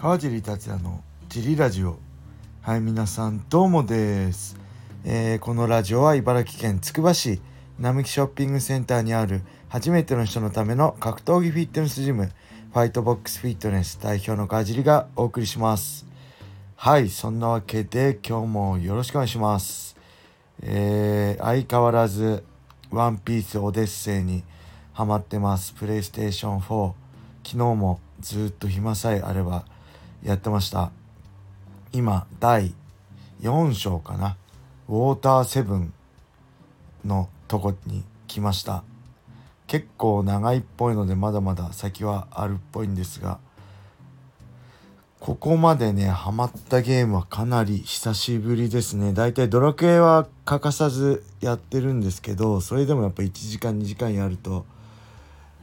川尻達也のジリラジオ。はい皆さんどうもです、えー、このラジオは茨城県つくば市並木ショッピングセンターにある初めての人のための格闘技フィットネスジムファイトボックスフィットネス代表の川尻がお送りします。はいそんなわけで今日もよろしくお願いします。えー、相変わらずワンピースオデッセイにハマってます。プレイステー。ション4昨日もずっと暇さえあればやってました。今第4章かな。ウォーターセブンのとこに来ました。結構長いっぽいのでまだまだ先はあるっぽいんですがここまでねハマったゲームはかなり久しぶりですね。だいたいドラクエは欠かさずやってるんですけどそれでもやっぱ1時間2時間やると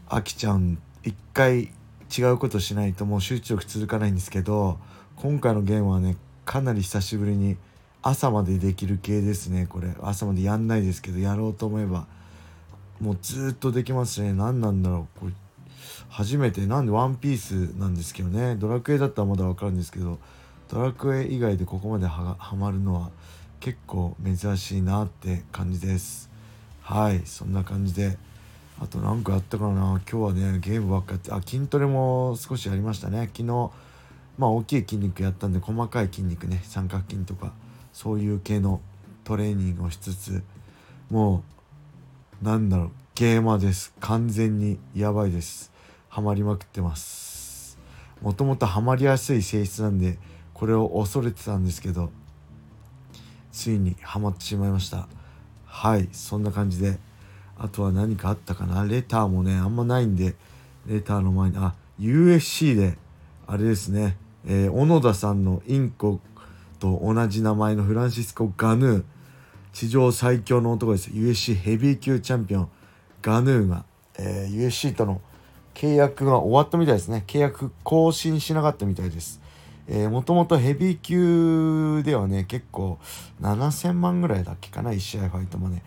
飽きちゃうん。一回違うことしないともう集中力続かないんですけど今回のゲームはねかなり久しぶりに朝までできる系ですねこれ。朝までやんないですけどやろうと思えばもうずっとできますね。何なんだろうこれ。初めてなんでワンピースなんですけどね。ドラクエだったらまだ分かるんですけどドラクエ以外でここまではまるのは結構珍しいなって感じです。はいそんな感じであと何かやったかな。今日はねゲームばっかやってあ筋トレも少しやりましたね。昨日まあ大きい筋肉やったんで細かい筋肉ね三角筋とかそういう系のトレーニングをしつつもうなんだろうゲーマーです。完全にやばいです。ハマりまくってます。もともとハマりやすい性質なんでこれを恐れてたんですけどついにハマってしまいました。はいそんな感じであとは何かあったかな？レターもねあんまないんでレターの前にあ USC であれですね、えー、小野田さんのインコと同じ名前のフランシスコ・ガヌー。地上最強の男です。USC ヘビー級チャンピオン。ガヌーが、えー、USC との契約が終わったみたいですね。契約更新しなかったみたいです。えー、もともとヘビー級ではね結構7000万ぐらいだっけかな？1試合ファイトマネ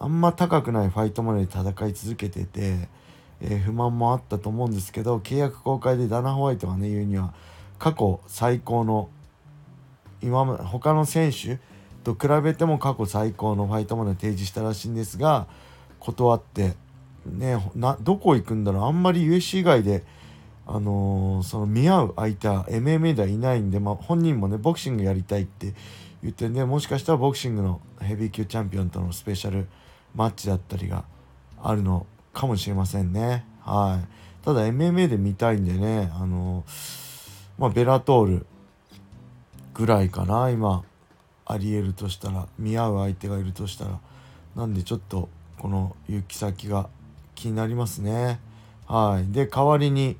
あんま高くないファイトマネーで戦い続けてて、えー、不満もあったと思うんですけど契約公開でダナ・ホワイトがね言うには過去最高の今ま他の選手と比べても過去最高のファイトマネを提示したらしいんですが断ってねなどこ行くんだろう。あんまり USC 以外であのー、その見合う相手は MMA ではいないんで、まあ、本人もねボクシングやりたいって言ってねもしかしたらボクシングのヘビー級チャンピオンとのスペシャルマッチだったりがあるのかもしれませんね。はい。ただ MMA で見たいんでねあの、まあベラトールぐらいかな今ありえるとしたら見合う相手がいるとしたら。なんでちょっとこの行き先が気になりますね。はい。で代わりに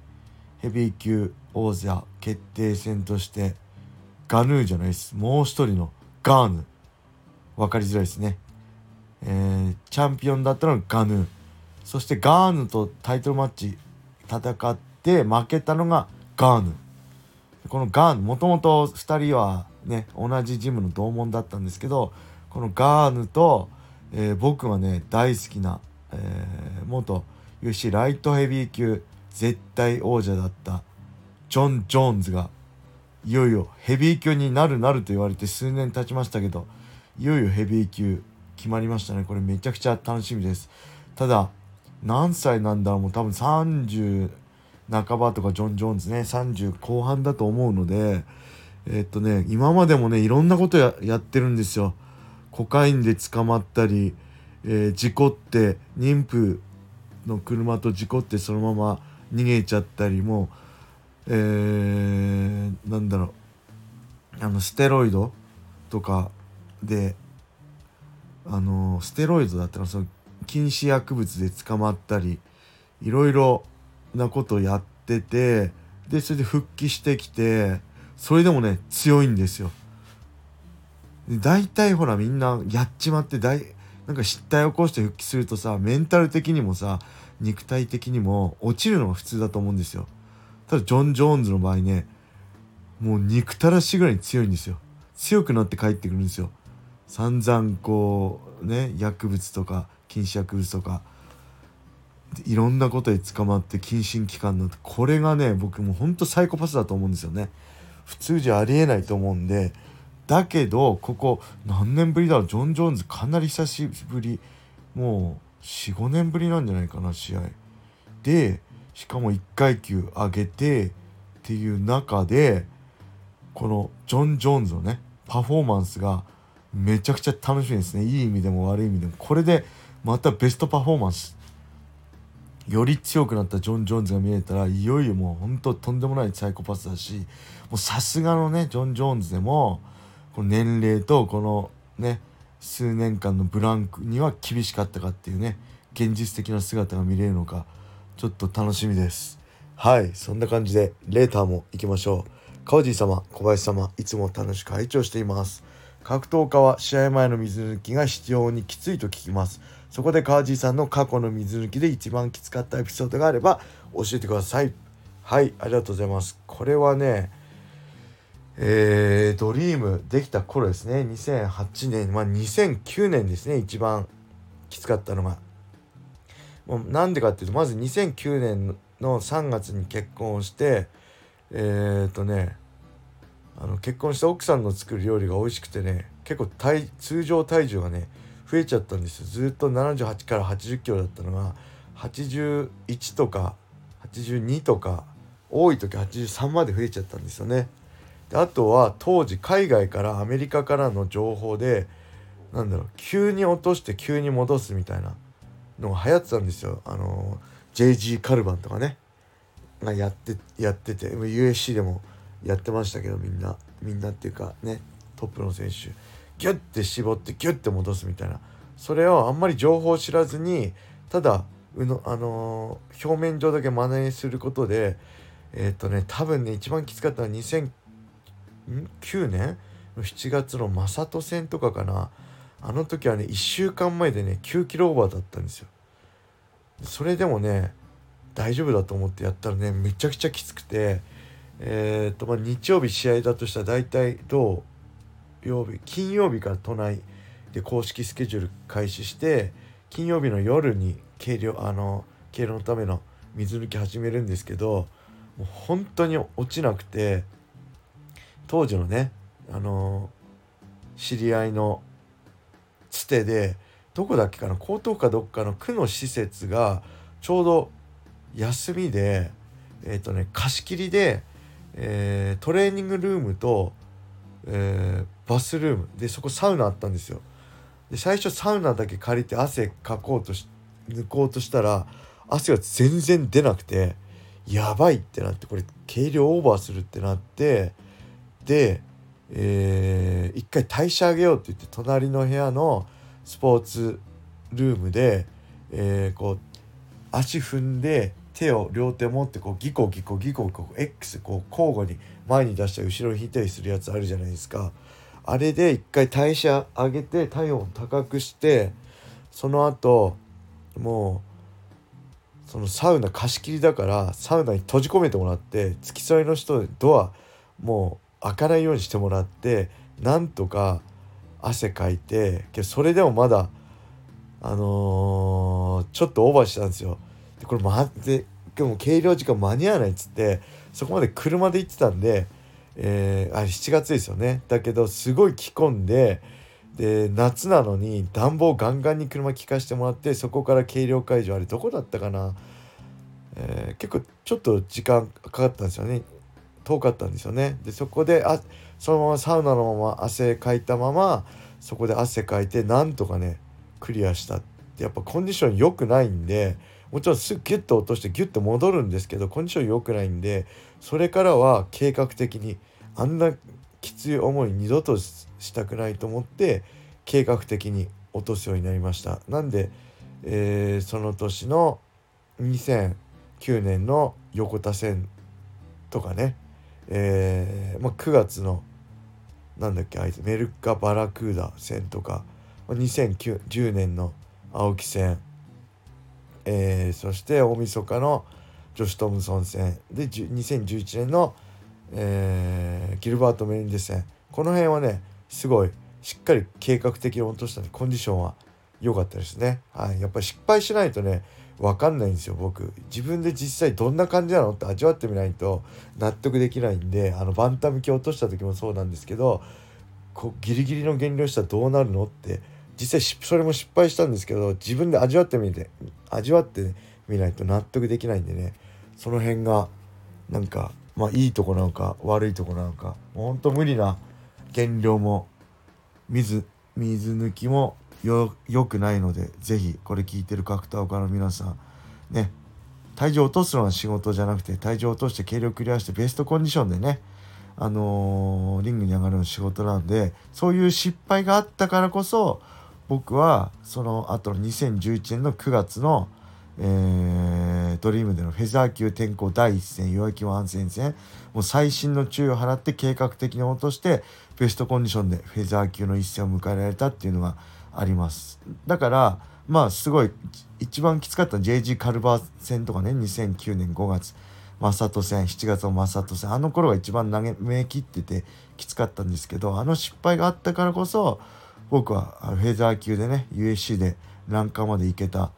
ヘビー級王者決定戦としてガヌーじゃないです。もう一人のガーヌ。分かりづらいですね、えー、チャンピオンだったのがガヌー。そしてガーヌとタイトルマッチ戦って負けたのがガーヌこのガーヌもともと2人はね同じジムの同門だったんですけどこのガーヌと、えー、僕はね大好きな、えー、元 UFC ライトヘビー級絶対王者だったジョン・ジョーンズがいよいよヘビー級になるなると言われて数年経ちましたけどいよいよヘビー級決まりましたね。これめちゃくちゃ楽しみです。ただ何歳なんだろうもう多分30半ばとかジョン・ジョーンズね30後半だと思うのでえ、っとね今までもねいろんなことややってるんですよ。コカインで捕まったり、えー、事故って妊婦の車と事故ってそのまま逃げちゃったりもえー、なんだろう。あのステロイドとかであのステロイドだったらその禁止薬物で捕まったりいろいろなことをやっててでそれで復帰してきてそれでもね強いんですよ。大体ほらみんなやっちまって大なんか失態を起こして復帰するとさメンタル的にもさ肉体的にも落ちるのが普通だと思うんですよ。ただジョン・ジョーンズの場合ねもう憎たらしぐらいに強いんですよ。強くなって帰ってくるんですよ。散々こうね薬物とか禁止薬物とかいろんなことで捕まって謹慎期間になってこれがね僕もうほんとサイコパスだと思うんですよね。普通じゃありえないと思うんでだけどここ何年ぶりだろうジョン・ジョーンズかなり久しぶりもう45年ぶりなんじゃないかな試合。でしかも1階級上げてっていう中でこのジョン・ジョーンズのねパフォーマンスがめちゃくちゃ楽しみですね。いい意味でも悪い意味でも。これでまたベストパフォーマンス。より強くなったジョン・ジョーンズが見えたらいよいよもう本当とんでもないサイコパスだしもうさすがのねジョン・ジョーンズでもこの年齢とこのね数年間のブランクには厳しかったかっていうね現実的な姿が見れるのかちょっと楽しみです。はいそんな感じでレーターも行きましょう。川地様小林様いつも楽しく拝聴しています。格闘家は試合前の水抜きが必要にきついと聞きます。そこで川地さんの過去の水抜きで一番きつかったエピソードがあれば教えてください。はいありがとうございます。これはねえー、ドリームできた頃ですね。2008年まあ2009年ですね。一番きつかったのが。もうなんでかっていうとまず2009年の3月に結婚をしてえっ、ー、とねあの結婚した奥さんの作る料理が美味しくてね結構体通常体重がね増えちゃったんですよずっと78から80キロだったのが81とか82とか多い時83まで増えちゃったんですよね。であとは当時海外からアメリカからの情報でなんだろう急に落として急に戻すみたいなのが流行ってたんですよ。あの JG カルバンとかねがやってやってて USC でもやってましたけどみんな。みんなっていうかねトップの選手。ギュッて絞ってギュッて戻すみたいな。それをあんまり情報を知らずにただうの、あのー、表面上だけ真似することでえー、っとね多分ね一番きつかったのは2009年？の7月の正人戦とかかな。あの時はね1週間前でね9キロオーバーだったんですよ。それでもね大丈夫だと思ってやったらねめちゃくちゃきつくてえー、とまあ日曜日試合だとしたら大体土曜日金曜日から都内で公式スケジュール開始して金曜日の夜に計量あの計量のための水抜き始めるんですけどもう本当に落ちなくて当時のねあの知り合いのつてでどこだっけかな江東かどっかの区の施設がちょうど休みでえっ、ー、とね貸し切りで、えー、トレーニングルームと、えー、バスルームでそこサウナあったんですよ。で最初サウナだけ借りて汗かこうとし抜こうとしたら汗が全然出なくてやばいってなってこれ軽量オーバーするってなってで、えー、一回代謝上げようって言って隣の部屋のスポーツルームで、えー、こう足踏んで手を両手持ってこうギコギコギコギコ X こう交互に前に出したり後ろに引いたりするやつあるじゃないですかあれで一回代謝上げて体温高くしてその後もうそのサウナ貸し切りだからサウナに閉じ込めてもらって付き添いの人でドアもう開かないようにしてもらってなんとか汗かいてけどそれでもまだあのー、ちょっとオーバーしたんですよ。でこれまででも計量時間間に合わないっつってそこまで車で行ってたんで、えー、あれ7月ですよね。だけどすごい着込んでで夏なのに暖房ガンガンに車効かしてもらってそこから計量会場あれどこだったかな、えー、結構ちょっと時間かかったんですよね。遠かったんですよね。でそこであそのままサウナのまま汗かいたままそこで汗かいてなんとかねクリアしたってやっぱコンディション良くないんでもちろんすぐギュッと落としてギュッと戻るんですけどコンディション良くないんでそれからは計画的にあんなきつい思い二度としたくないと思って計画的に落とすようになりました。なんで、えー、その年の2009年の横田線とかね、えーまあ、9月のなんだっけあいつメルカ・バラクーダ戦とか2010年の青木戦えー、そして大晦日のジョシュ・トムソン戦。で2011年の、えー、ギルバート・メリンデ戦。この辺はねすごいしっかり計画的に落としたんでコンディションは良かったですね、はい、やっぱり失敗しないとね分かんないんですよ僕。自分で実際どんな感じなの？って味わってみないと納得できないんであのバンタム級落とした時もそうなんですけどこうギリギリの減量したらどうなるの？って実際それも失敗したんですけど自分で味わってみて味わってみないと納得できないんでね。その辺がなんかまあいいとこなのか悪いとこなのかほんと無理な減量も水水抜きもよ良くないので是非これ聞いてる格闘家の皆さんね体重落とすのは仕事じゃなくて体重落として軽量クリアしてベストコンディションでねあのー、リングに上がるの仕事なんでそういう失敗があったからこそ僕はその後の2011年の9月の、えー、ドリームでのフェザー級転向第1戦弱気ワン戦戦もう細心の注意を払って計画的に落としてベストコンディションでフェザー級の一戦を迎えられたっていうのがあります。だからまあすごい一番きつかった JG カルバー戦とかね2009年5月マサト戦7月のマサト戦あの頃が一番投げめ切っててきつかったんですけどあの失敗があったからこそ僕はフェザー級でね USC でランカーまで行けた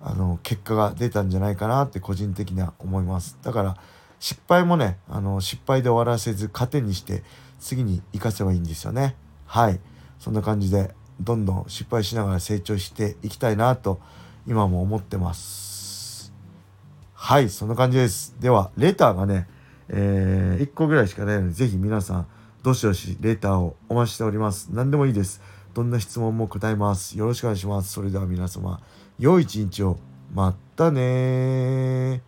あの結果が出たんじゃないかなって個人的には思います。だから失敗もねあの失敗で終わらせず糧にして次に生かせばいいんですよね。はい。そんな感じでどんどん失敗しながら成長していきたいなと今も思ってます。はい。そんな感じです。ではレターがね、えー、1個ぐらいしかないので是非皆さんどしどしレターをお待ちしております。何でもいいです。どんな質問も答えます。よろしくお願いします。それでは皆様良い一日を。またね